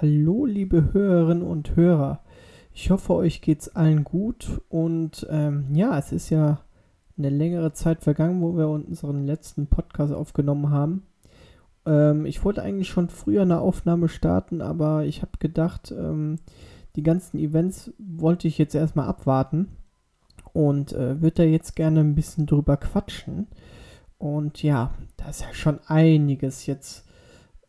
Hallo, liebe Hörerinnen und Hörer. Ich hoffe, euch geht's allen gut und ähm, ja, es ist ja eine längere Zeit vergangen, wo wir unseren letzten Podcast aufgenommen haben. Ähm, ich wollte eigentlich schon früher eine Aufnahme starten, aber ich habe gedacht, ähm, die ganzen Events wollte ich jetzt erstmal abwarten und äh, würde da jetzt gerne ein bisschen drüber quatschen. Und ja, da ist ja schon einiges jetzt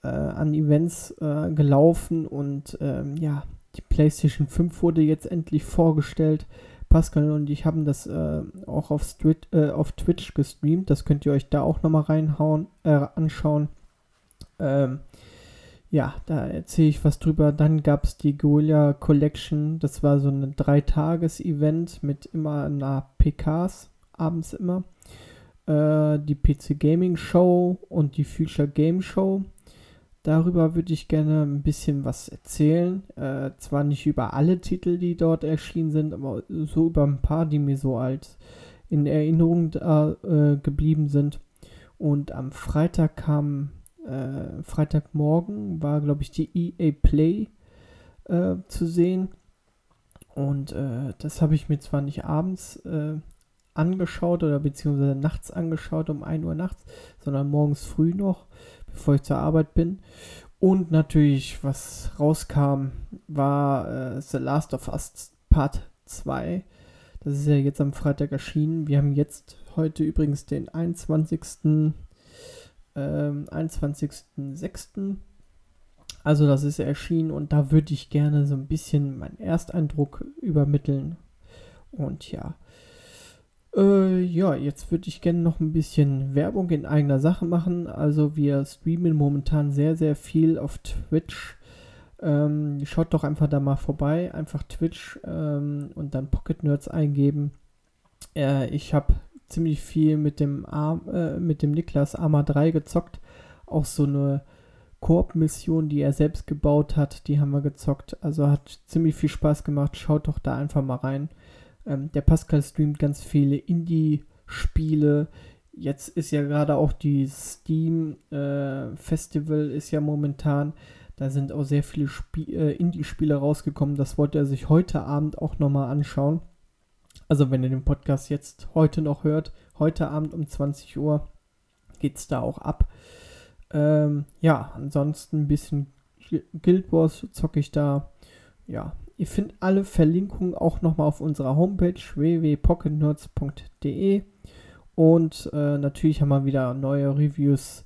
äh, an Events äh, gelaufen und ähm, ja, die PlayStation 5 wurde jetzt endlich vorgestellt. Pascal und ich haben das äh, auch auf, Street, äh, auf Twitch gestreamt. Das könnt ihr euch da auch nochmal reinhauen, äh, anschauen. Ähm, ja, da erzähle ich was drüber. Dann gab es die Guerilla Collection. Das war so ein Dreitages-Event mit immer einer PKs, abends immer. Äh, die PC Gaming Show und die Future Game Show. Darüber würde ich gerne ein bisschen was erzählen. Äh, zwar nicht über alle Titel, die dort erschienen sind, aber so über ein paar, die mir so als in Erinnerung da, äh, geblieben sind. Und am Freitag kam, äh, Freitagmorgen war, glaube ich, die EA Play äh, zu sehen. Und äh, das habe ich mir zwar nicht abends äh, angeschaut oder beziehungsweise nachts angeschaut, um 1 Uhr nachts, sondern morgens früh noch bevor ich zur Arbeit bin. Und natürlich, was rauskam, war äh, The Last of Us Part 2. Das ist ja jetzt am Freitag erschienen. Wir haben jetzt heute übrigens den 21. Ähm, 21.06. Also das ist erschienen und da würde ich gerne so ein bisschen meinen Ersteindruck übermitteln. Und ja, äh, ja, jetzt würde ich gerne noch ein bisschen Werbung in eigener Sache machen. Also wir streamen momentan sehr, sehr viel auf Twitch. Ähm, schaut doch einfach da mal vorbei. Einfach Twitch ähm, und dann Pocket Nerds eingeben. Äh, ich habe ziemlich viel mit dem, Ar äh, mit dem Niklas Arma 3 gezockt. Auch so eine Koop-Mission, die er selbst gebaut hat, die haben wir gezockt. Also hat ziemlich viel Spaß gemacht. Schaut doch da einfach mal rein. Ähm, der Pascal streamt ganz viele Indie-Spiele. Jetzt ist ja gerade auch die Steam äh, Festival ist ja momentan. Da sind auch sehr viele äh, Indie-Spiele rausgekommen. Das wollte er sich heute Abend auch nochmal anschauen. Also wenn ihr den Podcast jetzt heute noch hört, heute Abend um 20 Uhr geht es da auch ab. Ähm, ja, ansonsten ein bisschen Guild Wars zocke ich da. Ja, Ihr findet alle Verlinkungen auch nochmal auf unserer Homepage www.pocketnerds.de und äh, natürlich haben wir wieder neue Reviews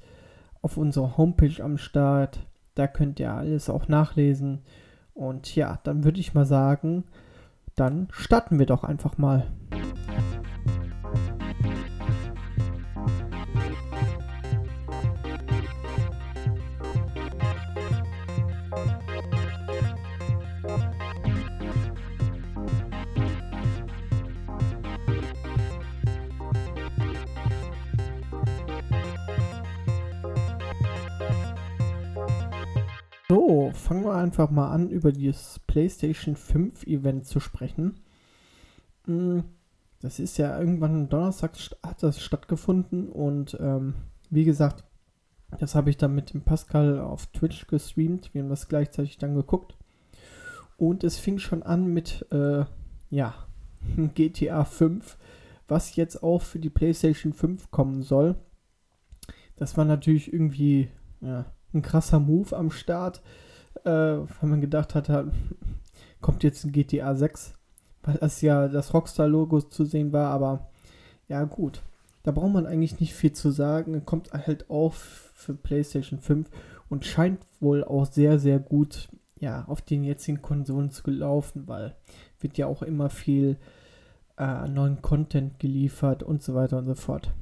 auf unserer Homepage am Start. Da könnt ihr alles auch nachlesen. Und ja, dann würde ich mal sagen, dann starten wir doch einfach mal. Fangen wir einfach mal an, über das PlayStation 5 Event zu sprechen. Hm, das ist ja irgendwann Donnerstag hat das stattgefunden und ähm, wie gesagt, das habe ich dann mit dem Pascal auf Twitch gestreamt. Wir haben das gleichzeitig dann geguckt. Und es fing schon an mit, äh, ja, GTA 5, was jetzt auch für die PlayStation 5 kommen soll. Das war natürlich irgendwie, ja, ein krasser Move am Start, äh, weil man gedacht hat, kommt jetzt ein GTA 6, weil das ja das Rockstar-Logo zu sehen war, aber ja gut. Da braucht man eigentlich nicht viel zu sagen. Kommt halt auch für PlayStation 5 und scheint wohl auch sehr, sehr gut ja, auf den jetzigen Konsolen zu laufen, weil wird ja auch immer viel äh, neuen Content geliefert und so weiter und so fort.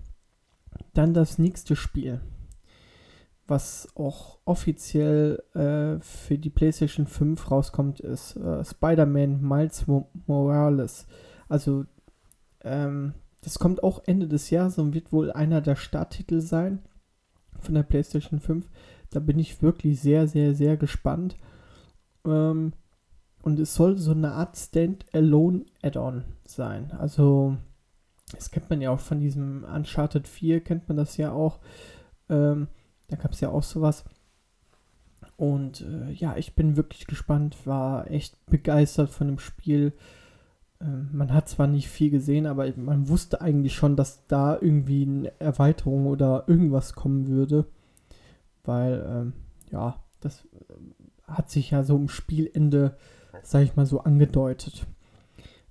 Dann das nächste Spiel was auch offiziell äh, für die PlayStation 5 rauskommt, ist äh, Spider-Man Miles Morales. Also, ähm, das kommt auch Ende des Jahres und wird wohl einer der Starttitel sein von der PlayStation 5. Da bin ich wirklich sehr, sehr, sehr gespannt. Ähm, und es soll so eine Art Stand-Alone-Add-on sein. Also, das kennt man ja auch von diesem Uncharted 4, kennt man das ja auch. Ähm, da gab es ja auch sowas. Und äh, ja, ich bin wirklich gespannt, war echt begeistert von dem Spiel. Ähm, man hat zwar nicht viel gesehen, aber man wusste eigentlich schon, dass da irgendwie eine Erweiterung oder irgendwas kommen würde. Weil, ähm, ja, das äh, hat sich ja so im Spielende, sag ich mal, so angedeutet.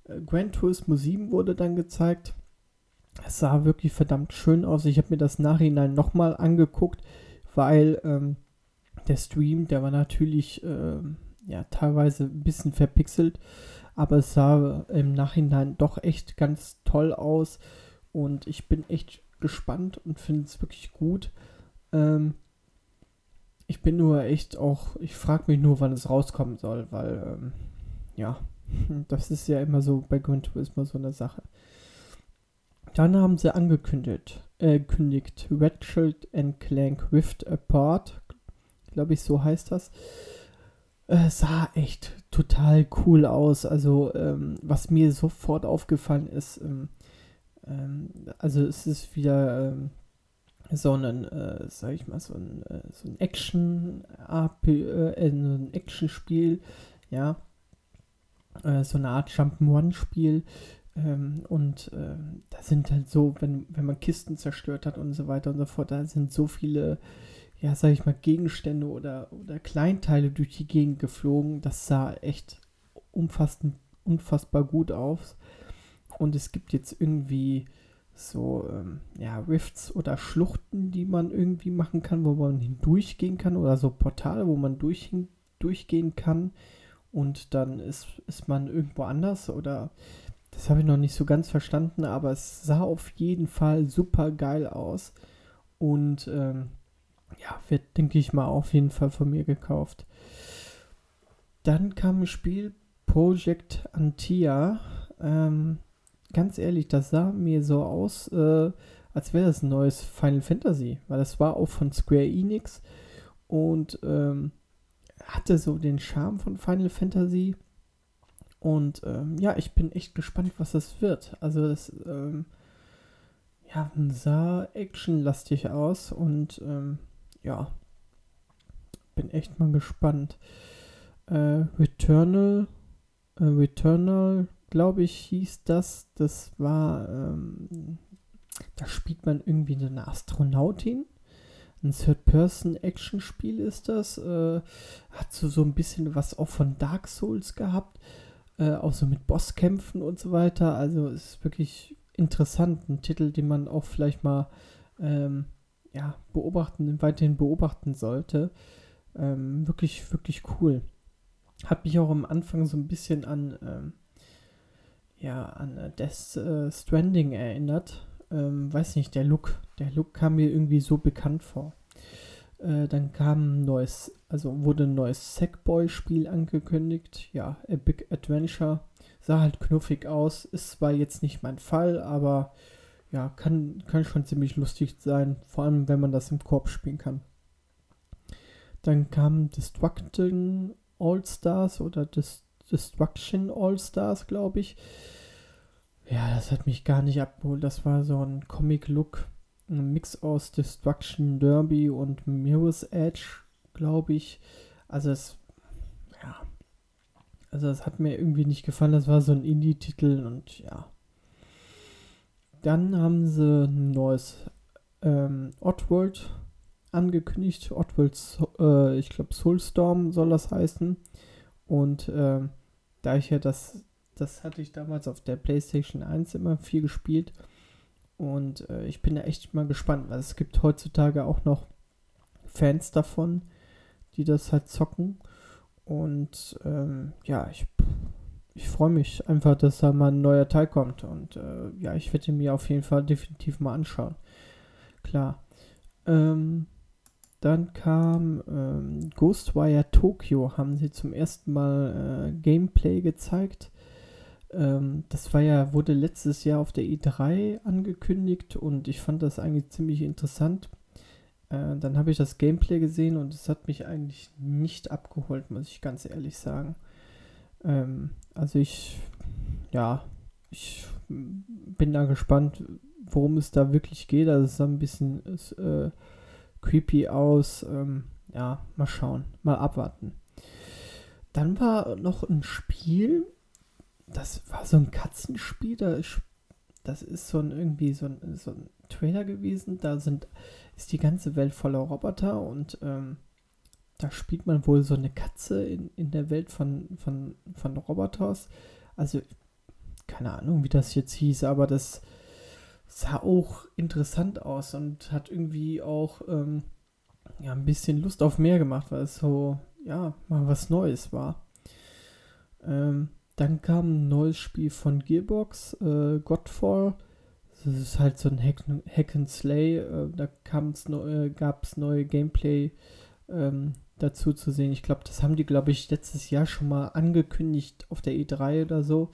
Äh, Gran Turismo 7 wurde dann gezeigt. Es sah wirklich verdammt schön aus. Ich habe mir das Nachhinein nochmal angeguckt, weil ähm, der Stream, der war natürlich äh, ja teilweise ein bisschen verpixelt aber es sah im Nachhinein doch echt ganz toll aus und ich bin echt gespannt und finde es wirklich gut. Ähm, ich bin nur echt auch, ich frage mich nur, wann es rauskommen soll, weil, ähm, ja, das ist ja immer so, bei Gran Turismo so eine Sache. Dann haben sie angekündigt, äh, kündigt Ratchet and Clank Rift Apart, glaube ich, so heißt das äh, sah echt total cool aus. Also, ähm, was mir sofort aufgefallen ist, ähm, ähm, also es ist wieder ähm, so ein, äh, sag ich mal, so ein, äh, so ein Action, äh, ein Action-Spiel, ja, äh, so eine Art Jump'n'Run-Spiel. Ähm, und ähm, da sind halt so, wenn, wenn man Kisten zerstört hat und so weiter und so fort, da sind so viele ja, sag ich mal, Gegenstände oder, oder Kleinteile durch die Gegend geflogen. Das sah echt umfassend, unfassbar gut aus. Und es gibt jetzt irgendwie so, ähm, ja, Rifts oder Schluchten, die man irgendwie machen kann, wo man hindurchgehen kann oder so Portale, wo man durch, durchgehen kann und dann ist, ist man irgendwo anders oder das habe ich noch nicht so ganz verstanden, aber es sah auf jeden Fall super geil aus und ähm, ja, wird, denke ich mal, auf jeden Fall von mir gekauft. Dann kam ein Spiel Project Antia. Ähm, ganz ehrlich, das sah mir so aus, äh, als wäre das ein neues Final Fantasy, weil das war auch von Square Enix und ähm, hatte so den Charme von Final Fantasy. Und ähm, ja, ich bin echt gespannt, was das wird. Also das ähm, ja, sah actionlastig aus und ähm, ja, bin echt mal gespannt. Äh, Returnal, äh, Returnal, glaube ich, hieß das. Das war, ähm, da spielt man irgendwie eine Astronautin. Ein Third-Person-Action-Spiel ist das. Äh, hat so, so ein bisschen was auch von Dark Souls gehabt. Äh, auch so mit Bosskämpfen und so weiter. Also ist wirklich interessant. Ein Titel, den man auch vielleicht mal ähm, ja, beobachten, weiterhin beobachten sollte. Ähm, wirklich, wirklich cool. Hat mich auch am Anfang so ein bisschen an, ähm, ja, an äh, Death äh, Stranding erinnert. Ähm, weiß nicht, der Look, der Look kam mir irgendwie so bekannt vor. Äh, dann kam ein neues, also wurde ein neues Sackboy-Spiel angekündigt. Ja, Epic Adventure. Sah halt knuffig aus. Ist zwar jetzt nicht mein Fall, aber ja, kann, kann schon ziemlich lustig sein, vor allem wenn man das im Korb spielen kann. Dann kam Destruction All Stars oder Dis Destruction All Stars, glaube ich. Ja, das hat mich gar nicht abgeholt. Das war so ein Comic-Look. Ein Mix aus Destruction Derby und Mirror's Edge, glaube ich. Also es, ja. Also es hat mir irgendwie nicht gefallen. Das war so ein Indie-Titel und ja, dann haben sie ein neues ähm, Oddworld angekündigt. Oddworld, äh, ich glaube Soulstorm soll das heißen. Und äh, da ich ja das, das hatte ich damals auf der PlayStation 1 immer viel gespielt. Und äh, ich bin da echt mal gespannt, weil es gibt heutzutage auch noch Fans davon, die das halt zocken. Und ähm, ja, ich ich freue mich einfach, dass da mal ein neuer Teil kommt. Und äh, ja, ich werde mir auf jeden Fall definitiv mal anschauen. Klar. Ähm, dann kam ähm, Ghostwire Tokyo, haben sie zum ersten Mal äh, Gameplay gezeigt. Ähm, das war ja, wurde letztes Jahr auf der E3 angekündigt und ich fand das eigentlich ziemlich interessant. Äh, dann habe ich das Gameplay gesehen und es hat mich eigentlich nicht abgeholt, muss ich ganz ehrlich sagen. Ähm, also ich, ja, ich bin da gespannt, worum es da wirklich geht. Also es sah ein bisschen ist, äh, creepy aus. Ähm, ja, mal schauen, mal abwarten. Dann war noch ein Spiel, das war so ein Katzenspiel, da ist, das ist so ein irgendwie so ein, so ein Trailer gewesen. Da sind, ist die ganze Welt voller Roboter und ähm, da spielt man wohl so eine Katze in, in der Welt von, von, von Roboters. Also, keine Ahnung, wie das jetzt hieß, aber das sah auch interessant aus und hat irgendwie auch ähm, ja, ein bisschen Lust auf mehr gemacht, weil es so, ja, mal was Neues war. Ähm, dann kam ein neues Spiel von Gearbox, äh, Godfall. Das ist halt so ein Hack, Hack and Slay. Äh, da neu, gab es neue Gameplay ähm, dazu zu sehen. Ich glaube, das haben die, glaube ich, letztes Jahr schon mal angekündigt auf der E3 oder so.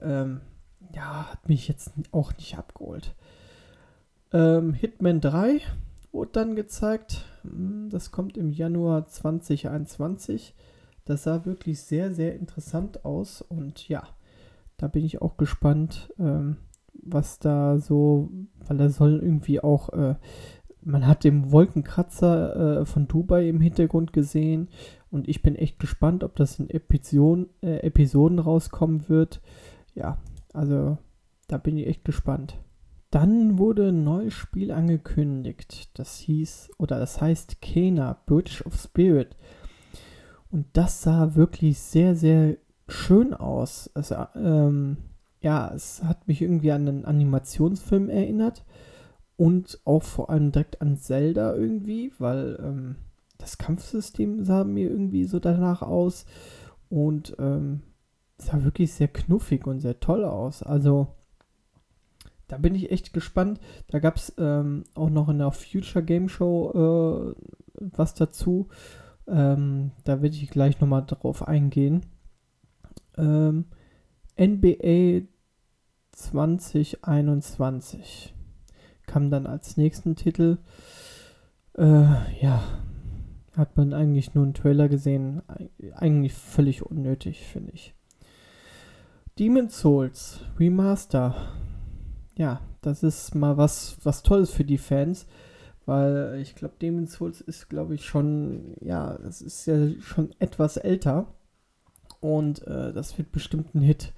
Ähm, ja, hat mich jetzt auch nicht abgeholt. Ähm, Hitman 3 wurde dann gezeigt. Hm, das kommt im Januar 2021. Das sah wirklich sehr, sehr interessant aus und ja, da bin ich auch gespannt, ähm, was da so, weil er soll irgendwie auch, äh, man hat den Wolkenkratzer äh, von Dubai im Hintergrund gesehen und ich bin echt gespannt, ob das in Episoden, äh, Episoden rauskommen wird. Ja, also da bin ich echt gespannt. Dann wurde ein neues Spiel angekündigt. Das hieß, oder das heißt Kena, Bridge of Spirit. Und das sah wirklich sehr, sehr schön aus. Also, ähm, ja, es hat mich irgendwie an einen Animationsfilm erinnert. Und auch vor allem direkt an Zelda irgendwie, weil ähm, das Kampfsystem sah mir irgendwie so danach aus. Und ähm, sah wirklich sehr knuffig und sehr toll aus. Also, da bin ich echt gespannt. Da gab es ähm, auch noch in der Future Game Show äh, was dazu. Ähm, da werde ich gleich nochmal drauf eingehen. Ähm, NBA 2021 kam dann als nächsten Titel. Äh, ja, hat man eigentlich nur einen Trailer gesehen. Eigentlich völlig unnötig, finde ich. Demon's Souls Remaster. Ja, das ist mal was, was Tolles für die Fans. Weil ich glaube, Demon's Souls ist, glaube ich, schon, ja, es ist ja schon etwas älter. Und äh, das wird bestimmt ein Hit.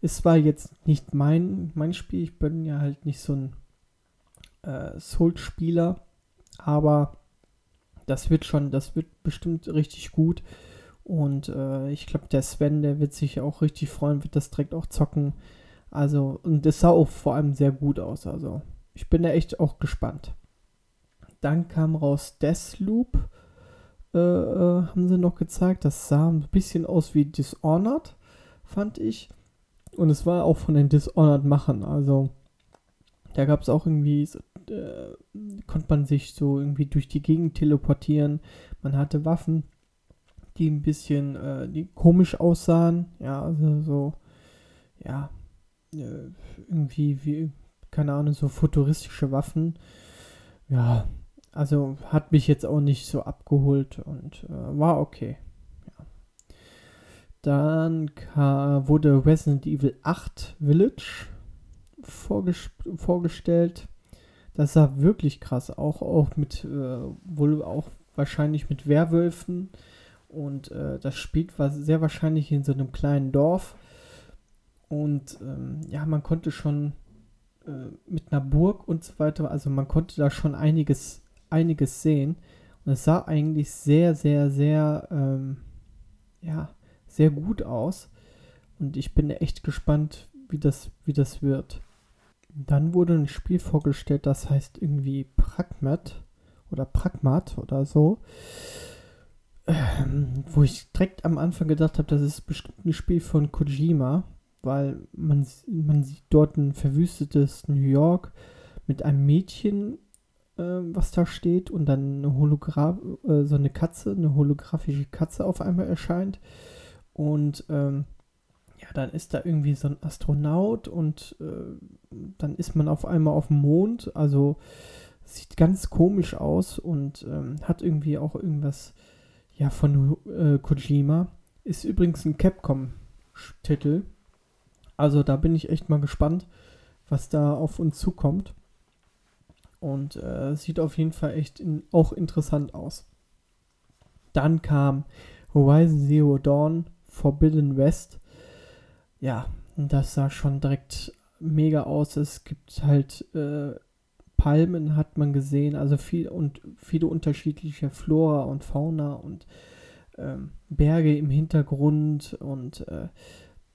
Es war jetzt nicht mein, mein Spiel. Ich bin ja halt nicht so ein äh, Souls-Spieler. Aber das wird schon, das wird bestimmt richtig gut. Und äh, ich glaube, der Sven, der wird sich auch richtig freuen, wird das direkt auch zocken. Also, und das sah auch vor allem sehr gut aus. Also, ich bin da echt auch gespannt. Dann kam raus Deathloop, äh, äh, haben sie noch gezeigt. Das sah ein bisschen aus wie Dishonored, fand ich. Und es war auch von den Dishonored-Machern. Also, da gab es auch irgendwie, äh, konnte man sich so irgendwie durch die Gegend teleportieren. Man hatte Waffen, die ein bisschen, äh, die komisch aussahen. Ja, also so, ja, äh, irgendwie wie, keine Ahnung, so futuristische Waffen. Ja, also hat mich jetzt auch nicht so abgeholt und äh, war okay. Ja. Dann wurde Resident Evil 8 Village vorges vorgestellt. Das sah wirklich krass, auch, auch mit, äh, wohl auch wahrscheinlich mit Werwölfen. Und äh, das spielt war sehr wahrscheinlich in so einem kleinen Dorf. Und ähm, ja, man konnte schon äh, mit einer Burg und so weiter, also man konnte da schon einiges einiges sehen. Und es sah eigentlich sehr, sehr, sehr, ähm, ja, sehr gut aus. Und ich bin echt gespannt, wie das, wie das wird. Dann wurde ein Spiel vorgestellt, das heißt irgendwie Pragmat oder Pragmat oder so. Ähm, wo ich direkt am Anfang gedacht habe, das ist bestimmt ein Spiel von Kojima, weil man, man sieht dort ein verwüstetes New York mit einem Mädchen äh, was da steht und dann eine Hologra äh, so eine Katze, eine holographische Katze auf einmal erscheint. Und ähm, ja, dann ist da irgendwie so ein Astronaut und äh, dann ist man auf einmal auf dem Mond. Also sieht ganz komisch aus und ähm, hat irgendwie auch irgendwas ja von äh, Kojima. Ist übrigens ein Capcom-Titel. Also da bin ich echt mal gespannt, was da auf uns zukommt. Und äh, sieht auf jeden Fall echt in, auch interessant aus. Dann kam Horizon Zero Dawn, Forbidden West. Ja, das sah schon direkt mega aus. Es gibt halt äh, Palmen, hat man gesehen, also viel und viele unterschiedliche Flora und Fauna und ähm, Berge im Hintergrund und äh,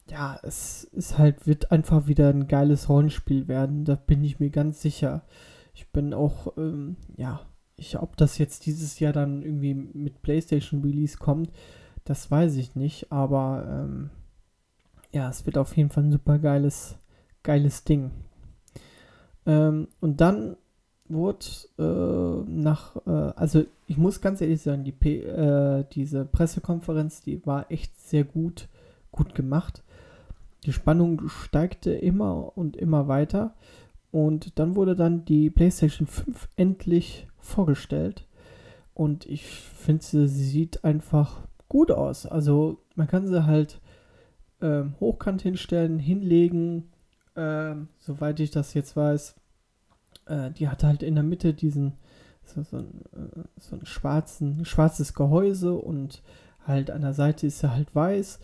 ja, es ist halt, wird einfach wieder ein geiles Rollenspiel werden, da bin ich mir ganz sicher. Ich bin auch, ähm, ja, ich, ob das jetzt dieses Jahr dann irgendwie mit PlayStation Release kommt, das weiß ich nicht, aber ähm, ja, es wird auf jeden Fall ein super geiles, geiles Ding. Ähm, und dann wurde äh, nach, äh, also ich muss ganz ehrlich sagen, die P, äh, diese Pressekonferenz, die war echt sehr gut, gut gemacht. Die Spannung steigte immer und immer weiter. Und dann wurde dann die PlayStation 5 endlich vorgestellt. Und ich finde, sie sieht einfach gut aus. Also man kann sie halt ähm, hochkant hinstellen, hinlegen. Ähm, soweit ich das jetzt weiß, äh, die hat halt in der Mitte diesen so, so, ein, äh, so ein schwarzen, schwarzes Gehäuse und halt an der Seite ist er halt weiß.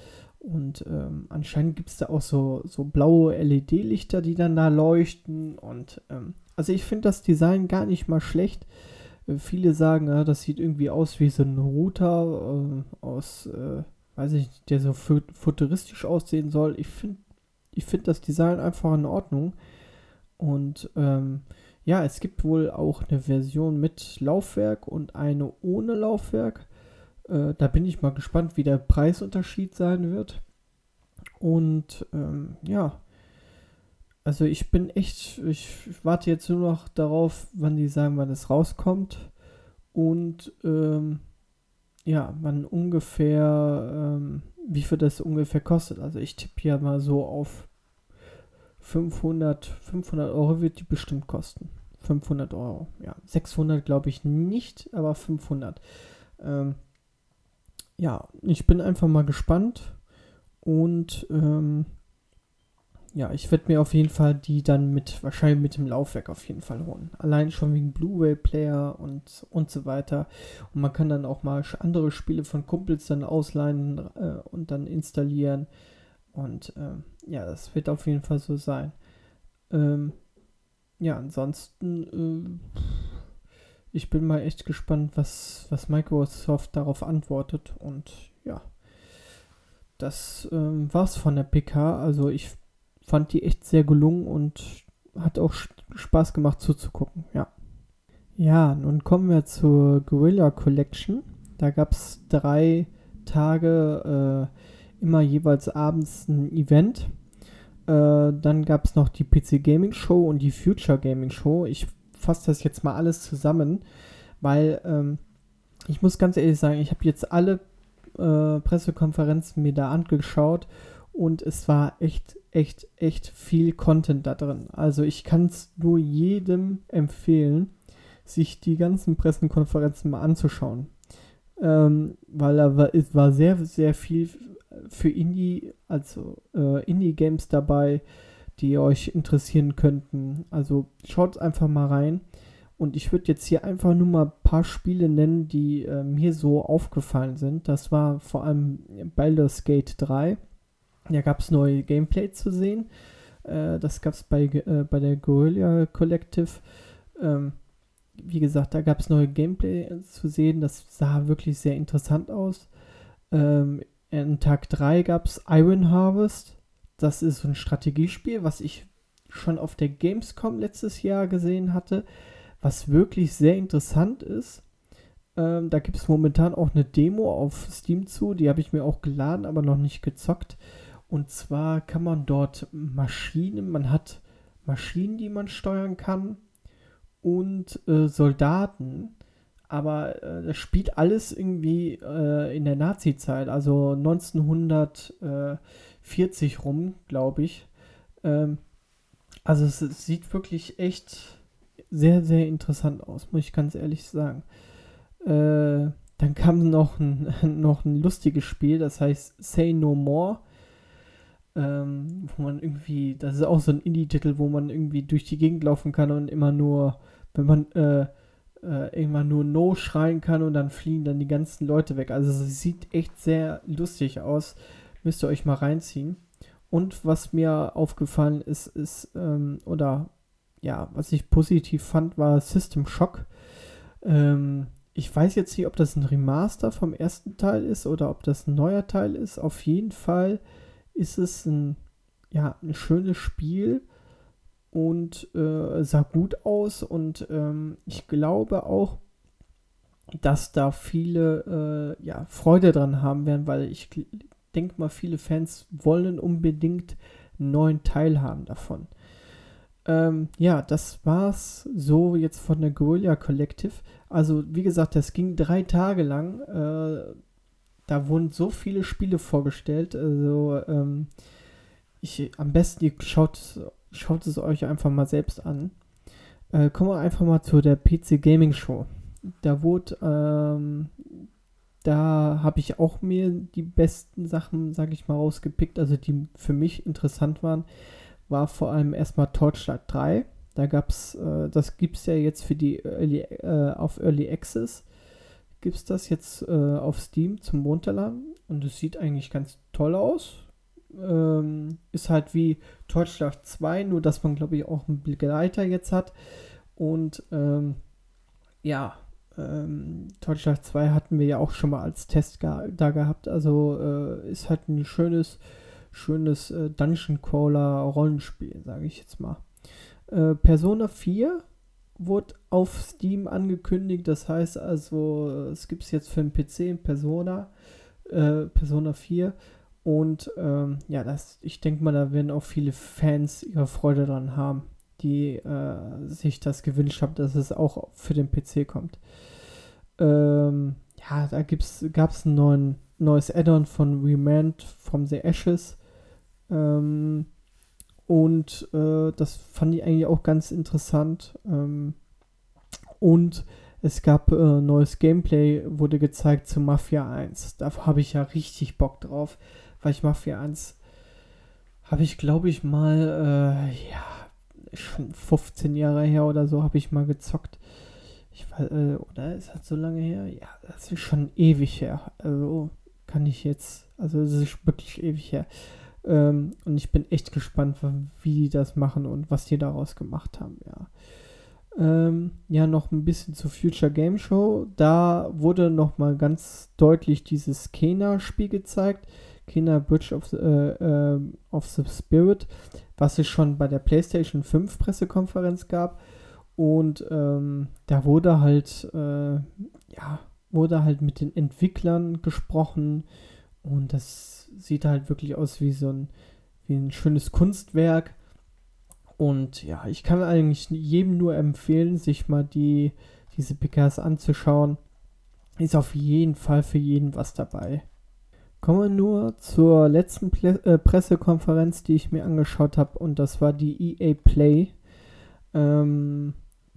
Und ähm, anscheinend gibt es da auch so, so blaue LED-Lichter, die dann da leuchten. Und ähm, also ich finde das Design gar nicht mal schlecht. Äh, viele sagen, ja, das sieht irgendwie aus wie so ein Router äh, aus, äh, weiß ich der so futuristisch aussehen soll. Ich finde ich find das Design einfach in Ordnung. Und ähm, ja, es gibt wohl auch eine Version mit Laufwerk und eine ohne Laufwerk. Äh, da bin ich mal gespannt, wie der Preisunterschied sein wird. Und ähm, ja, also ich bin echt, ich warte jetzt nur noch darauf, wann die sagen, wann es rauskommt. Und ähm, ja, wann ungefähr, ähm, wie viel das ungefähr kostet. Also ich tippe ja mal so auf 500, 500 Euro wird die bestimmt kosten. 500 Euro. Ja, 600 glaube ich nicht, aber 500. Ähm, ja, ich bin einfach mal gespannt und ähm, ja, ich werde mir auf jeden Fall die dann mit, wahrscheinlich mit dem Laufwerk auf jeden Fall holen. Allein schon wegen Blu-ray-Player und, und so weiter. Und man kann dann auch mal andere Spiele von Kumpels dann ausleihen äh, und dann installieren. Und ähm, ja, das wird auf jeden Fall so sein. Ähm, ja, ansonsten, äh, ich bin mal echt gespannt, was, was Microsoft darauf antwortet. Und ja, das ähm, war's von der PK. Also ich fand die echt sehr gelungen und hat auch Spaß gemacht zuzugucken, ja. Ja, nun kommen wir zur Gorilla Collection. Da gab es drei Tage äh, immer jeweils abends ein Event. Äh, dann gab es noch die PC Gaming Show und die Future Gaming Show. Ich fasse das jetzt mal alles zusammen, weil ähm, ich muss ganz ehrlich sagen, ich habe jetzt alle äh, Pressekonferenzen mir da angeschaut und es war echt, echt, echt viel Content da drin. Also ich kann es nur jedem empfehlen, sich die ganzen Pressekonferenzen mal anzuschauen. Ähm, weil da war, es war sehr, sehr viel für Indie, also äh, Indie-Games dabei, die euch interessieren könnten. Also schaut einfach mal rein. Und ich würde jetzt hier einfach nur mal ein paar Spiele nennen, die äh, mir so aufgefallen sind. Das war vor allem Baldur's Gate 3. Da gab es neue Gameplay zu sehen. Äh, das gab es bei, äh, bei der Guerilla Collective. Ähm, wie gesagt, da gab es neue Gameplay zu sehen. Das sah wirklich sehr interessant aus. Ähm, in Tag 3 gab es Iron Harvest. Das ist so ein Strategiespiel, was ich schon auf der Gamescom letztes Jahr gesehen hatte, was wirklich sehr interessant ist. Ähm, da gibt es momentan auch eine Demo auf Steam zu, die habe ich mir auch geladen, aber noch nicht gezockt. Und zwar kann man dort Maschinen, man hat Maschinen, die man steuern kann und äh, Soldaten aber äh, das spielt alles irgendwie äh, in der Nazi-Zeit, also 1940 rum, glaube ich. Ähm, also es, es, sieht wirklich echt sehr, sehr interessant aus, muss ich ganz ehrlich sagen. Äh, dann kam noch ein, noch ein lustiges Spiel, das heißt Say No More. Ähm, wo man irgendwie, das ist auch so ein Indie-Titel, wo man irgendwie durch die Gegend laufen kann und immer nur, wenn man äh, äh, irgendwann nur No schreien kann und dann fliegen dann die ganzen Leute weg. Also es sieht echt sehr lustig aus. Müsst ihr euch mal reinziehen. Und was mir aufgefallen ist, ist, ähm, oder ja, was ich positiv fand, war System Shock. Ähm, ich weiß jetzt nicht, ob das ein Remaster vom ersten Teil ist oder ob das ein neuer Teil ist. Auf jeden Fall ist es ein, ja, ein schönes Spiel und äh, sah gut aus und ähm, ich glaube auch, dass da viele äh, ja, Freude dran haben werden, weil ich denke mal, viele Fans wollen unbedingt einen neuen Teil haben davon. Ähm, ja, das war's so jetzt von der Guerilla Collective. Also, wie gesagt, das ging drei Tage lang. Äh, da wurden so viele Spiele vorgestellt. Also, ähm, ich, am besten ihr schaut, schaut es euch einfach mal selbst an. Äh, kommen wir einfach mal zu der PC Gaming Show. Da wurde, ähm, da habe ich auch mir die besten Sachen, sage ich mal, rausgepickt, also die für mich interessant waren war vor allem erstmal Torchlight 3. Da gab es, äh, das gibt es ja jetzt für die Early, äh, auf Early Access. Gibt es das jetzt äh, auf Steam zum Runterladen und es sieht eigentlich ganz toll aus. Ähm, ist halt wie Torchlight 2, nur dass man, glaube ich, auch einen Begleiter jetzt hat. Und ähm, ja, ähm, Torchlight 2 hatten wir ja auch schon mal als Test da gehabt. Also äh, ist halt ein schönes schönes äh, Dungeon Crawler Rollenspiel, sage ich jetzt mal. Äh, Persona 4 wurde auf Steam angekündigt, das heißt also, es gibt es jetzt für den PC Persona, äh, Persona 4 und ähm, ja, das, ich denke mal, da werden auch viele Fans ihre Freude dran haben, die äh, sich das gewünscht haben, dass es auch für den PC kommt. Ähm, ja, da gab es ein neuen, neues Add-on von Remand from the Ashes. Ähm, und äh, das fand ich eigentlich auch ganz interessant. Ähm, und es gab äh, neues Gameplay, wurde gezeigt zu Mafia 1. Da habe ich ja richtig Bock drauf, weil ich Mafia 1 habe ich, glaube ich, mal, äh, ja, schon 15 Jahre her oder so, habe ich mal gezockt. Ich äh, oder ist das so lange her? Ja, das ist schon ewig her. Also kann ich jetzt, also es ist wirklich ewig her. Ähm, und ich bin echt gespannt, wie die das machen und was die daraus gemacht haben, ja. Ähm, ja, noch ein bisschen zur Future Game Show. Da wurde noch mal ganz deutlich dieses Kena-Spiel gezeigt. Kena Bridge of the, äh, äh, of the Spirit, was es schon bei der PlayStation 5 Pressekonferenz gab. Und ähm, da wurde halt, äh, ja, wurde halt mit den Entwicklern gesprochen und das sieht halt wirklich aus wie so ein, wie ein schönes Kunstwerk. Und ja, ich kann eigentlich jedem nur empfehlen, sich mal die, diese PKs anzuschauen. Ist auf jeden Fall für jeden was dabei. Kommen wir nur zur letzten Ple äh, Pressekonferenz, die ich mir angeschaut habe, und das war die EA Play. Ähm,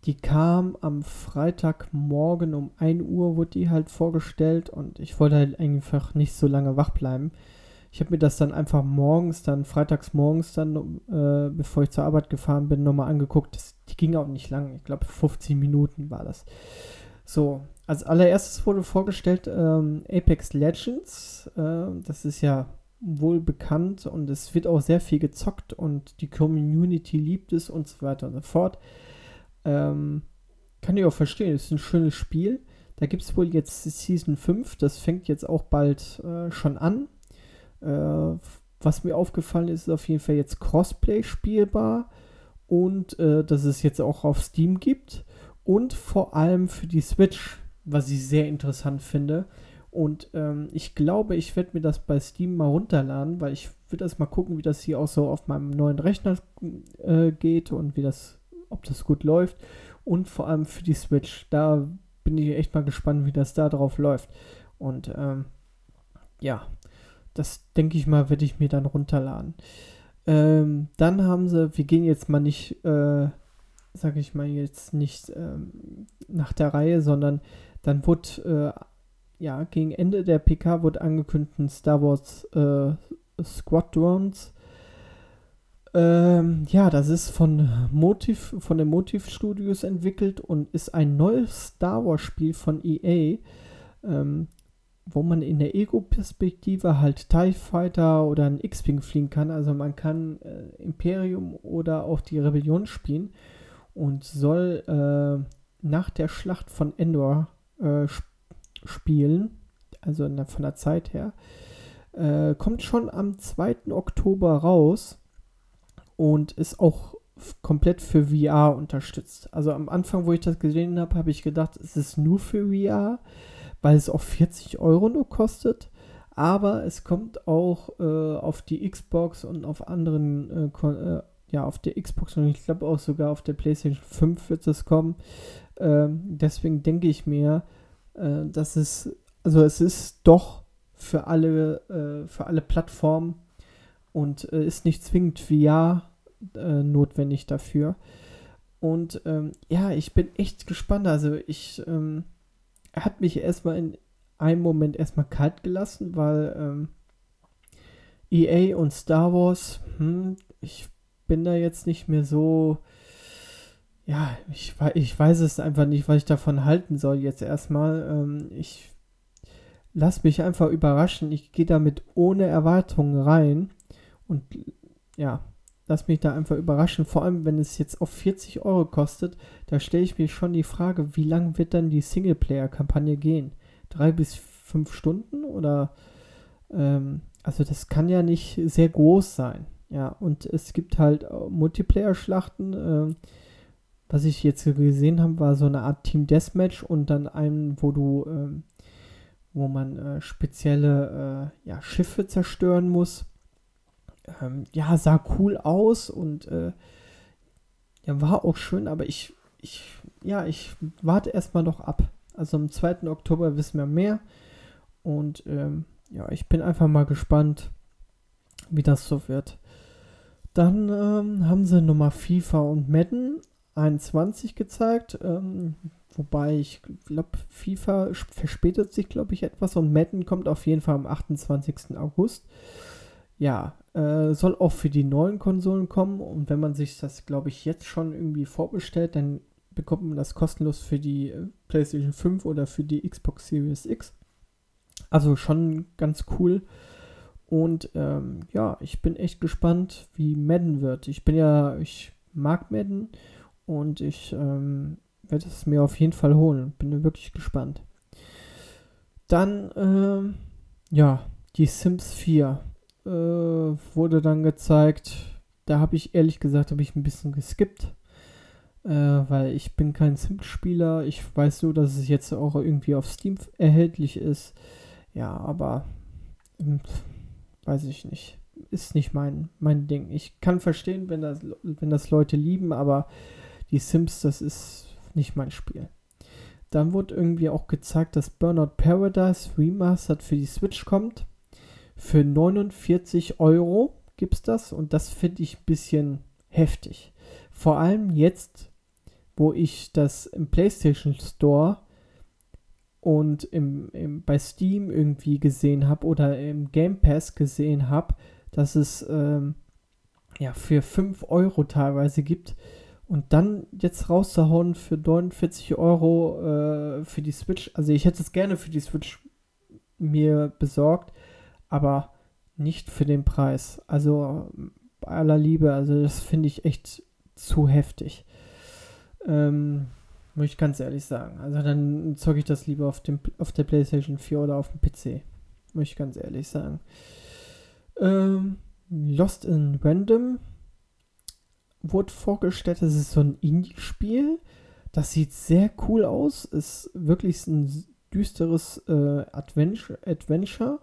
die kam am Freitagmorgen um 1 Uhr, wurde die halt vorgestellt und ich wollte halt einfach nicht so lange wach bleiben. Ich habe mir das dann einfach morgens, dann freitags morgens dann, äh, bevor ich zur Arbeit gefahren bin, nochmal angeguckt. Das, die ging auch nicht lang, ich glaube 15 Minuten war das. So, als allererstes wurde vorgestellt ähm, Apex Legends. Äh, das ist ja wohl bekannt und es wird auch sehr viel gezockt und die Community liebt es und so weiter und so fort. Ähm, kann ich auch verstehen, ist ein schönes Spiel. Da gibt es wohl jetzt Season 5, das fängt jetzt auch bald äh, schon an. Äh, was mir aufgefallen ist, ist auf jeden Fall jetzt Crossplay spielbar und äh, dass es jetzt auch auf Steam gibt und vor allem für die Switch, was ich sehr interessant finde. Und ähm, ich glaube, ich werde mir das bei Steam mal runterladen, weil ich würde das mal gucken, wie das hier auch so auf meinem neuen Rechner äh, geht und wie das ob das gut läuft. Und vor allem für die Switch. Da bin ich echt mal gespannt, wie das da drauf läuft. Und ähm, ja, das denke ich mal, werde ich mir dann runterladen. Ähm, dann haben sie, wir gehen jetzt mal nicht, äh, sage ich mal jetzt nicht ähm, nach der Reihe, sondern dann wurde, äh, ja, gegen Ende der PK wurde angekündigt, Star Wars äh, Squadrons Ähm, ja, das ist von Motiv, von den Motiv Studios entwickelt und ist ein neues Star Wars Spiel von EA, ähm, wo man in der Ego-Perspektive halt TIE Fighter oder ein X-Wing fliegen kann. Also man kann äh, Imperium oder auch die Rebellion spielen und soll äh, nach der Schlacht von Endor äh, sp spielen, also der, von der Zeit her. Äh, kommt schon am 2. Oktober raus und ist auch komplett für VR unterstützt. Also am Anfang, wo ich das gesehen habe, habe ich gedacht, es ist nur für VR, weil es auch 40 Euro nur kostet. Aber es kommt auch äh, auf die Xbox und auf anderen, äh, äh, ja, auf der Xbox und ich glaube auch sogar auf der PlayStation 5 wird es kommen. Ähm, deswegen denke ich mir, äh, dass es, also es ist doch für alle, äh, für alle Plattformen und äh, ist nicht zwingend VR äh, notwendig dafür. Und ähm, ja, ich bin echt gespannt. Also ich, ähm, hat mich erstmal in einem Moment erstmal kalt gelassen, weil ähm, EA und Star Wars, hm, ich bin da jetzt nicht mehr so, ja, ich, ich weiß es einfach nicht, was ich davon halten soll jetzt erstmal. Ähm, ich lasse mich einfach überraschen. Ich gehe damit ohne Erwartungen rein und ja, lass mich da einfach überraschen. Vor allem, wenn es jetzt auf 40 Euro kostet, da stelle ich mir schon die Frage, wie lang wird dann die Singleplayer-Kampagne gehen? Drei bis fünf Stunden oder ähm, also das kann ja nicht sehr groß sein. Ja, und es gibt halt Multiplayer-Schlachten. Äh, was ich jetzt gesehen habe, war so eine Art Team Deathmatch und dann einen, wo du, ähm, wo man äh, spezielle äh, ja, Schiffe zerstören muss ähm, ja, sah cool aus und äh, ja, war auch schön, aber ich, ich, ja, ich warte erstmal noch ab. Also am 2. Oktober wissen wir mehr. Und ähm, ja, ich bin einfach mal gespannt, wie das so wird. Dann ähm, haben sie nochmal FIFA und Madden 21 gezeigt. Ähm, wobei ich glaube, FIFA verspätet sich, glaube ich, etwas und Madden kommt auf jeden Fall am 28. August. Ja, äh, soll auch für die neuen Konsolen kommen und wenn man sich das, glaube ich, jetzt schon irgendwie vorbestellt, dann bekommt man das kostenlos für die äh, PlayStation 5 oder für die Xbox Series X. Also schon ganz cool. Und ähm, ja, ich bin echt gespannt, wie Madden wird. Ich bin ja, ich mag Madden und ich ähm, werde es mir auf jeden Fall holen. Bin wirklich gespannt. Dann, ähm, ja, die Sims 4 äh, wurde dann gezeigt. Da habe ich ehrlich gesagt, habe ich ein bisschen geskippt. Äh, weil ich bin kein Sims-Spieler. Ich weiß nur, dass es jetzt auch irgendwie auf Steam erhältlich ist. Ja, aber hm, weiß ich nicht. Ist nicht mein, mein Ding. Ich kann verstehen, wenn das, wenn das Leute lieben, aber die Sims, das ist nicht mein Spiel. Dann wurde irgendwie auch gezeigt, dass Burnout Paradise Remastered für die Switch kommt. Für 49 Euro gibt es das und das finde ich ein bisschen heftig. Vor allem jetzt, wo ich das im PlayStation Store und im, im, bei Steam irgendwie gesehen habe oder im Game Pass gesehen habe, dass es ähm, ja für 5 Euro teilweise gibt. Und dann jetzt rauszuhauen für 49 Euro äh, für die Switch. Also ich hätte es gerne für die Switch mir besorgt, aber nicht für den Preis. Also bei aller Liebe, also das finde ich echt zu heftig. Ähm, muss ich ganz ehrlich sagen. Also dann zocke ich das lieber auf, dem, auf der PlayStation 4 oder auf dem PC. Muss ich ganz ehrlich sagen. Ähm, Lost in Random wurde vorgestellt. Das ist so ein Indie-Spiel. Das sieht sehr cool aus. Ist wirklich ein düsteres äh, Adventure. Adventure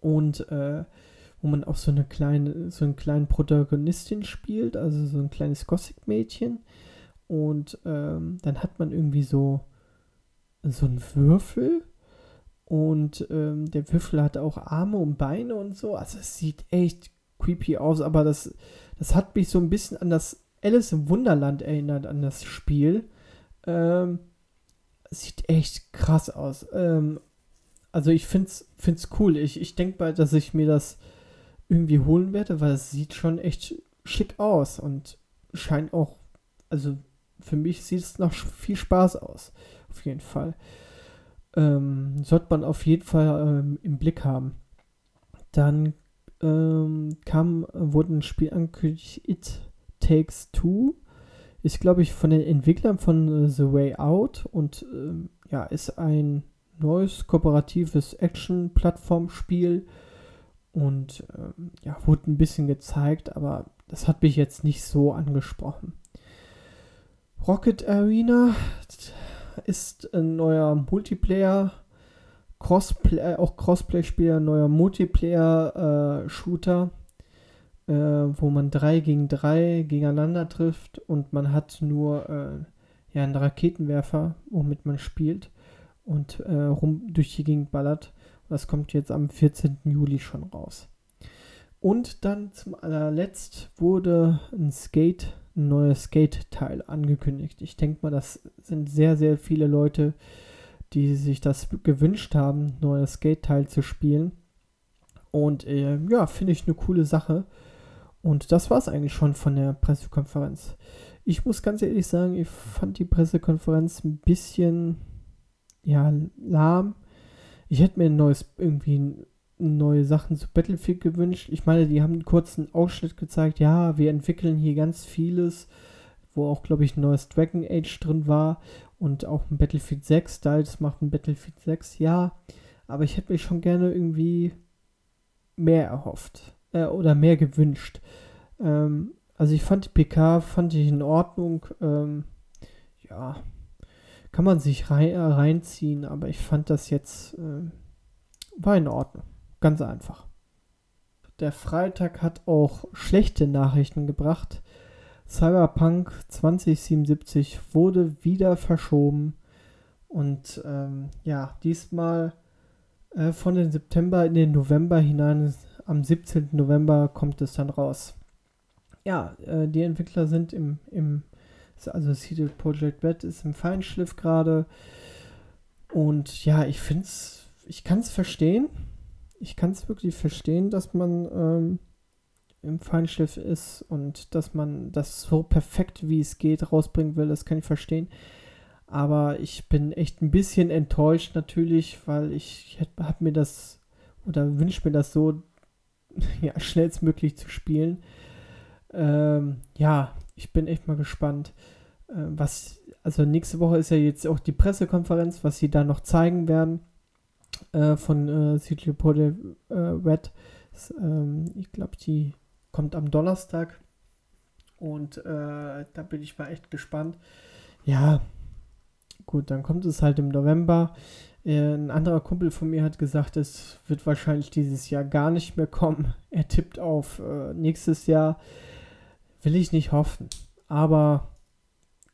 und äh, wo man auch so eine kleine, so einen kleinen Protagonistin spielt, also so ein kleines Gothic-Mädchen. Und ähm, dann hat man irgendwie so, so einen Würfel. Und ähm, der Würfel hat auch Arme und Beine und so. Also es sieht echt creepy aus, aber das, das hat mich so ein bisschen an das Alice im Wunderland erinnert, an das Spiel. Ähm, sieht echt krass aus. Ähm, also ich finde es cool. Ich, ich denke mal, dass ich mir das irgendwie holen werde, weil es sieht schon echt schick aus und scheint auch, also für mich sieht es noch viel Spaß aus. Auf jeden Fall. Ähm, sollte man auf jeden Fall ähm, im Blick haben. Dann ähm, kam, wurde ein Spiel angekündigt, It Takes Two. Ist, glaube ich, von den Entwicklern von äh, The Way Out und ähm, ja, ist ein neues kooperatives Action-Plattformspiel und ähm, ja, wurde ein bisschen gezeigt, aber das hat mich jetzt nicht so angesprochen. Rocket Arena ist ein neuer Multiplayer, Crossplay, äh, auch Crossplay-Spieler, neuer Multiplayer-Shooter, äh, äh, wo man drei gegen drei gegeneinander trifft und man hat nur äh, ja, einen Raketenwerfer, womit man spielt und äh, rum durch die Gegend ballert. Das kommt jetzt am 14. Juli schon raus. Und dann zum allerletzt wurde ein Skate, ein neues Skate-Teil angekündigt. Ich denke mal, das sind sehr, sehr viele Leute, die sich das gewünscht haben, ein neues Skate-Teil zu spielen. Und äh, ja, finde ich eine coole Sache. Und das war es eigentlich schon von der Pressekonferenz. Ich muss ganz ehrlich sagen, ich fand die Pressekonferenz ein bisschen ja, lahm. Ich hätte mir ein neues, irgendwie neue Sachen zu Battlefield gewünscht. Ich meine, die haben einen kurzen Ausschnitt gezeigt. Ja, wir entwickeln hier ganz vieles, wo auch, glaube ich, ein neues Dragon Age drin war und auch ein Battlefield 6. Da das macht ein Battlefield 6, ja. Aber ich hätte mir schon gerne irgendwie mehr erhofft äh, oder mehr gewünscht. Ähm, also ich fand die PK, fand ich in Ordnung. Ähm, ja, kann man sich rein, äh, reinziehen, aber ich fand das jetzt, äh, war in Ordnung. Ganz einfach. Der Freitag hat auch schlechte Nachrichten gebracht. Cyberpunk 2077 wurde wieder verschoben. Und ähm, ja, diesmal äh, von den September in den November hinein. Am 17. November kommt es dann raus. Ja, äh, die Entwickler sind im, im also CD Projekt Red ist im Feinschliff gerade. Und ja, ich finde es, ich kann es verstehen. Ich kann es wirklich verstehen, dass man ähm, im Feinschliff ist und dass man das so perfekt, wie es geht, rausbringen will. Das kann ich verstehen. Aber ich bin echt ein bisschen enttäuscht natürlich, weil ich habe mir das oder wünsche mir das so ja, schnellstmöglich zu spielen. Ähm, ja, ich bin echt mal gespannt, äh, was, also nächste Woche ist ja jetzt auch die Pressekonferenz, was sie da noch zeigen werden äh, von äh, CG Projekt äh, Red. Das, ähm, ich glaube, die kommt am Donnerstag und äh, da bin ich mal echt gespannt. Ja, gut, dann kommt es halt im November. Äh, ein anderer Kumpel von mir hat gesagt, es wird wahrscheinlich dieses Jahr gar nicht mehr kommen. Er tippt auf äh, nächstes Jahr. Will ich nicht hoffen. Aber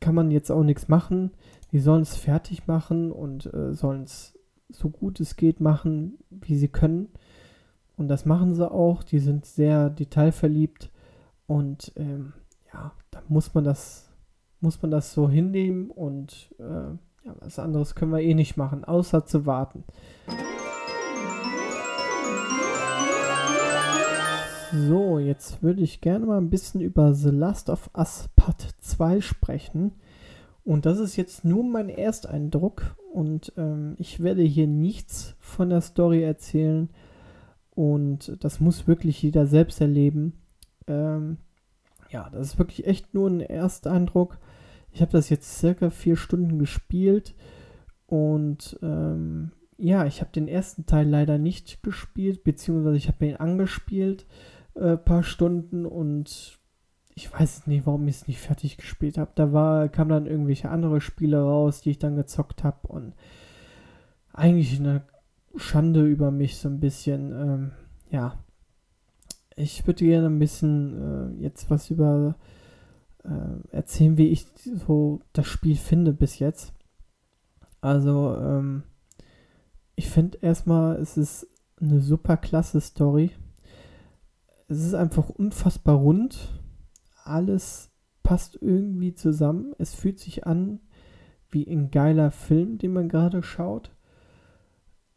kann man jetzt auch nichts machen. Die sollen es fertig machen und äh, sollen es so gut es geht machen, wie sie können. Und das machen sie auch. Die sind sehr detailverliebt. Und ähm, ja, da muss man das, muss man das so hinnehmen und äh, ja, was anderes können wir eh nicht machen, außer zu warten. So, jetzt würde ich gerne mal ein bisschen über The Last of Us Part 2 sprechen. Und das ist jetzt nur mein Ersteindruck und ähm, ich werde hier nichts von der Story erzählen und das muss wirklich jeder selbst erleben. Ähm, ja, das ist wirklich echt nur ein Ersteindruck. Ich habe das jetzt circa vier Stunden gespielt und ähm, ja, ich habe den ersten Teil leider nicht gespielt, beziehungsweise ich habe ihn angespielt äh, paar Stunden und ich weiß nicht, warum ich es nicht fertig gespielt habe. Da war, kam dann irgendwelche andere Spiele raus, die ich dann gezockt habe und eigentlich eine Schande über mich so ein bisschen. Ähm, ja, ich würde gerne ein bisschen äh, jetzt was über äh, erzählen, wie ich so das Spiel finde bis jetzt. Also, ähm, ich finde erstmal, es ist eine super klasse Story es ist einfach unfassbar rund. Alles passt irgendwie zusammen. Es fühlt sich an wie ein geiler Film, den man gerade schaut.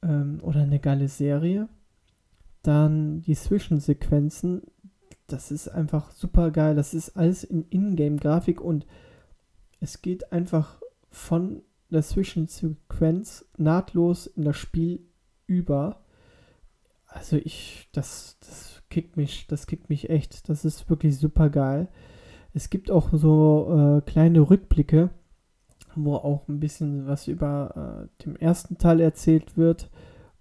Ähm, oder eine geile Serie. Dann die Zwischensequenzen das ist einfach super geil. Das ist alles in Ingame-Grafik und es geht einfach von der Zwischensequenz nahtlos in das Spiel über. Also ich, das, das kickt mich, das kickt mich echt. Das ist wirklich super geil. Es gibt auch so äh, kleine Rückblicke, wo auch ein bisschen was über äh, den ersten Teil erzählt wird.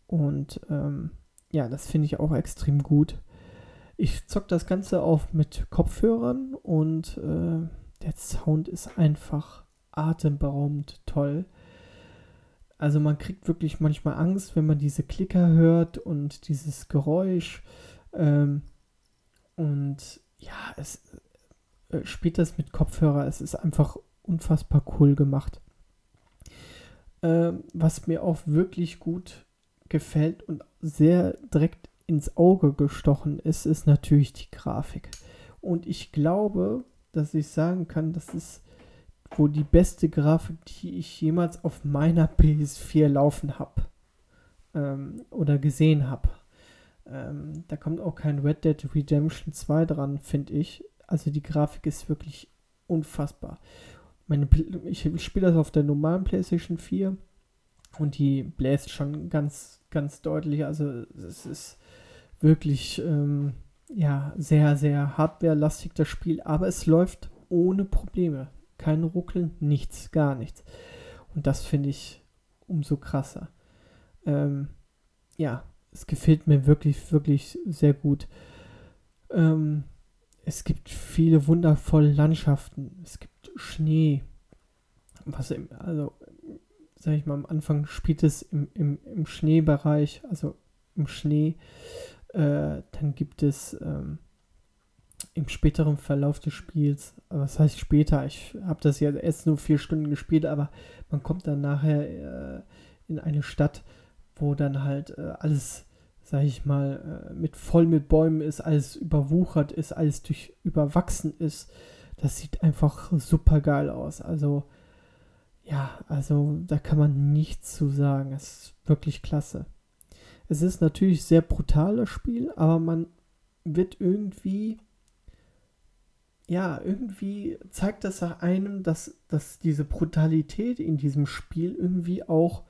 Und ähm, ja, das finde ich auch extrem gut. Ich zock das Ganze auf mit Kopfhörern und äh, der Sound ist einfach atemberaubend toll. Also man kriegt wirklich manchmal Angst, wenn man diese Klicker hört und dieses Geräusch. Ähm, und ja, es äh, spielt das mit Kopfhörer. Es ist einfach unfassbar cool gemacht. Ähm, was mir auch wirklich gut gefällt und sehr direkt ins Auge gestochen ist, ist natürlich die Grafik. Und ich glaube, dass ich sagen kann, das ist wohl die beste Grafik, die ich jemals auf meiner PS4 laufen habe. Ähm, oder gesehen habe. Ähm, da kommt auch kein Red Dead Redemption 2 dran, finde ich. Also die Grafik ist wirklich unfassbar. Meine, ich spiele das auf der normalen PlayStation 4 und die bläst schon ganz, ganz deutlich. Also es ist wirklich ähm, ja, sehr, sehr hardware-lastig das Spiel, aber es läuft ohne Probleme. Kein Ruckeln, nichts, gar nichts. Und das finde ich umso krasser. Ähm, ja, es gefällt mir wirklich, wirklich sehr gut. Ähm, es gibt viele wundervolle Landschaften. Es gibt Schnee. Was im, also, sag ich mal, am Anfang spielt es im, im, im Schneebereich, also im Schnee. Äh, dann gibt es ähm, im späteren Verlauf des Spiels, was heißt später, ich habe das ja erst nur vier Stunden gespielt, aber man kommt dann nachher äh, in eine Stadt, wo dann halt äh, alles, sag ich mal, äh, mit voll mit Bäumen ist, alles überwuchert ist, alles durch überwachsen ist. Das sieht einfach super geil aus. Also ja, also da kann man nichts zu sagen. Es ist wirklich klasse. Es ist natürlich sehr brutales Spiel, aber man wird irgendwie, ja, irgendwie zeigt das einem, dass, dass diese Brutalität in diesem Spiel irgendwie auch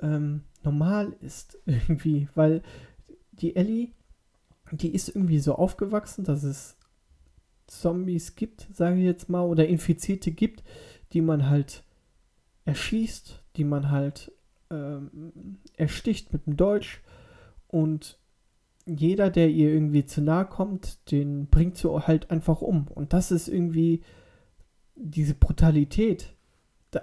ähm, normal ist. Irgendwie, weil die Ellie, die ist irgendwie so aufgewachsen, dass es Zombies gibt, sage ich jetzt mal, oder Infizierte gibt, die man halt erschießt, die man halt ähm, ersticht mit dem Deutsch und jeder, der ihr irgendwie zu nahe kommt, den bringt sie halt einfach um. Und das ist irgendwie diese Brutalität,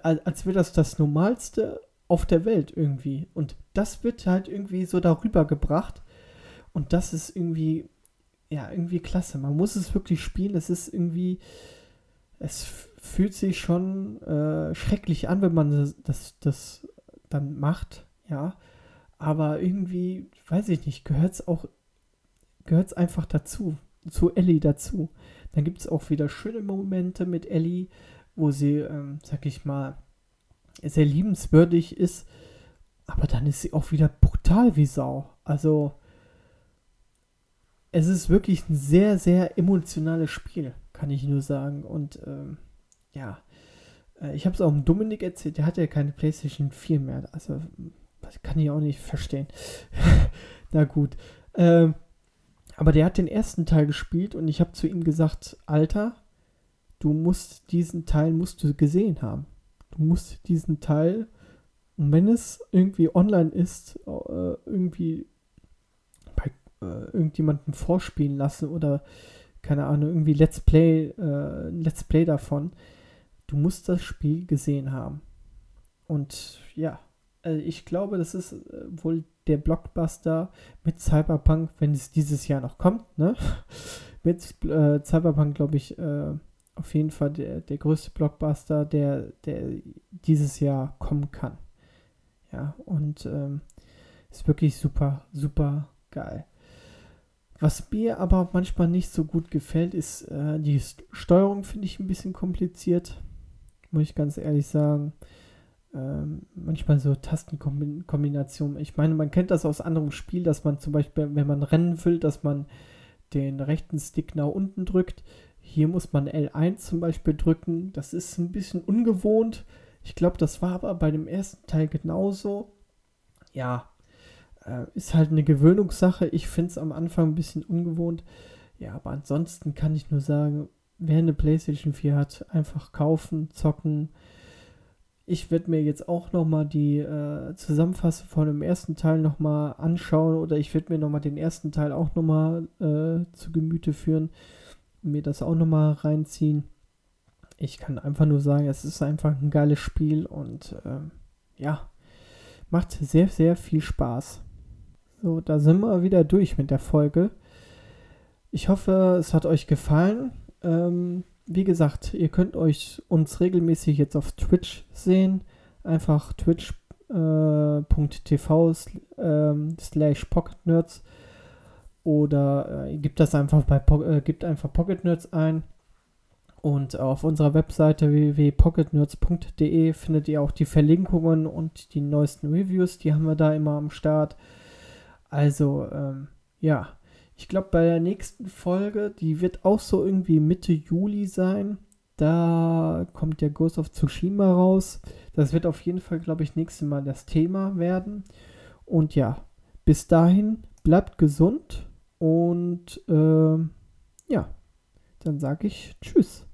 als wäre das das Normalste auf der Welt irgendwie. Und das wird halt irgendwie so darüber gebracht. Und das ist irgendwie, ja, irgendwie klasse. Man muss es wirklich spielen. Es ist irgendwie, es fühlt sich schon äh, schrecklich an, wenn man das, das, das dann macht, ja. Aber irgendwie, weiß ich nicht, gehört es auch, gehört es einfach dazu, zu Ellie dazu. Dann gibt es auch wieder schöne Momente mit Ellie, wo sie, ähm, sag ich mal, sehr liebenswürdig ist, aber dann ist sie auch wieder brutal wie Sau. Also, es ist wirklich ein sehr, sehr emotionales Spiel, kann ich nur sagen. Und ähm, ja, äh, ich habe es auch dem Dominik erzählt, der hat ja keine PlayStation 4 mehr. Also, das kann ich auch nicht verstehen. Na gut. Ähm, aber der hat den ersten Teil gespielt und ich habe zu ihm gesagt, Alter, du musst diesen Teil musst du gesehen haben. Du musst diesen Teil, wenn es irgendwie online ist, äh, irgendwie bei äh, irgendjemandem vorspielen lassen oder keine Ahnung, irgendwie Let's Play, äh, Let's Play davon du musst das Spiel gesehen haben. Und ja, also ich glaube, das ist äh, wohl der Blockbuster mit Cyberpunk, wenn es dieses Jahr noch kommt, ne? mit äh, Cyberpunk, glaube ich, äh, auf jeden Fall der, der größte Blockbuster, der, der dieses Jahr kommen kann. Ja, und ähm, ist wirklich super, super geil. Was mir aber manchmal nicht so gut gefällt, ist äh, die Steuerung, finde ich ein bisschen kompliziert muss ich ganz ehrlich sagen. Ähm, manchmal so Tastenkombinationen. Ich meine, man kennt das aus anderem Spiel, dass man zum Beispiel, wenn man Rennen will, dass man den rechten Stick nach unten drückt. Hier muss man L1 zum Beispiel drücken. Das ist ein bisschen ungewohnt. Ich glaube, das war aber bei dem ersten Teil genauso. Ja, äh, ist halt eine Gewöhnungssache. Ich finde es am Anfang ein bisschen ungewohnt. Ja, aber ansonsten kann ich nur sagen, wer eine PlayStation 4 hat, einfach kaufen, zocken. Ich werde mir jetzt auch nochmal die äh, Zusammenfassung von dem ersten Teil nochmal anschauen oder ich werde mir nochmal den ersten Teil auch nochmal äh, zu Gemüte führen und mir das auch nochmal reinziehen. Ich kann einfach nur sagen, es ist einfach ein geiles Spiel und äh, ja, macht sehr, sehr viel Spaß. So, da sind wir wieder durch mit der Folge. Ich hoffe, es hat euch gefallen. Ähm, wie gesagt, ihr könnt euch uns regelmäßig jetzt auf Twitch sehen. Einfach twitch.tv äh, ähm, slash pocketnerds oder äh, gebt das einfach bei äh, gebt einfach Pocket ein. Und auf unserer Webseite www.pocketnerds.de findet ihr auch die Verlinkungen und die neuesten Reviews. Die haben wir da immer am Start. Also, ähm, ja, ich glaube, bei der nächsten Folge, die wird auch so irgendwie Mitte Juli sein. Da kommt der Ghost of Tsushima raus. Das wird auf jeden Fall, glaube ich, nächstes Mal das Thema werden. Und ja, bis dahin, bleibt gesund und äh, ja, dann sage ich Tschüss.